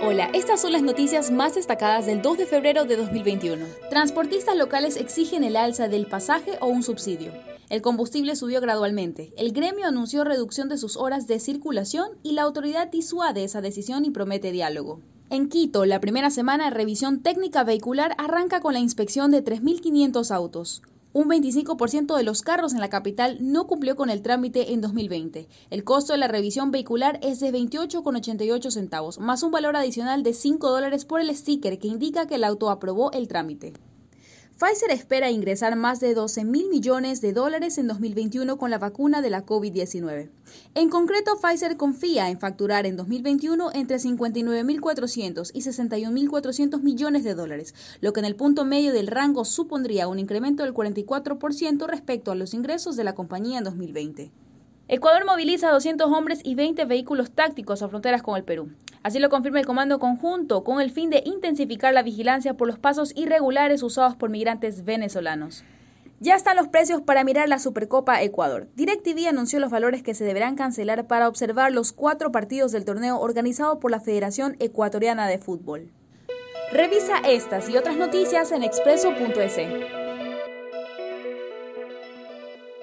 Hola, estas son las noticias más destacadas del 2 de febrero de 2021. Transportistas locales exigen el alza del pasaje o un subsidio. El combustible subió gradualmente. El gremio anunció reducción de sus horas de circulación y la autoridad disuade esa decisión y promete diálogo. En Quito, la primera semana de revisión técnica vehicular arranca con la inspección de 3.500 autos. Un 25% de los carros en la capital no cumplió con el trámite en 2020. El costo de la revisión vehicular es de 28,88 centavos, más un valor adicional de 5 dólares por el sticker que indica que el auto aprobó el trámite. Pfizer espera ingresar más de 12 mil millones de dólares en 2021 con la vacuna de la COVID-19. En concreto, Pfizer confía en facturar en 2021 entre 59.400 y 61.400 millones de dólares, lo que en el punto medio del rango supondría un incremento del 44% respecto a los ingresos de la compañía en 2020. Ecuador moviliza 200 hombres y 20 vehículos tácticos a fronteras con el Perú. Así lo confirma el Comando Conjunto, con el fin de intensificar la vigilancia por los pasos irregulares usados por migrantes venezolanos. Ya están los precios para mirar la Supercopa Ecuador. DirecTV anunció los valores que se deberán cancelar para observar los cuatro partidos del torneo organizado por la Federación Ecuatoriana de Fútbol. Revisa estas y otras noticias en expreso.es.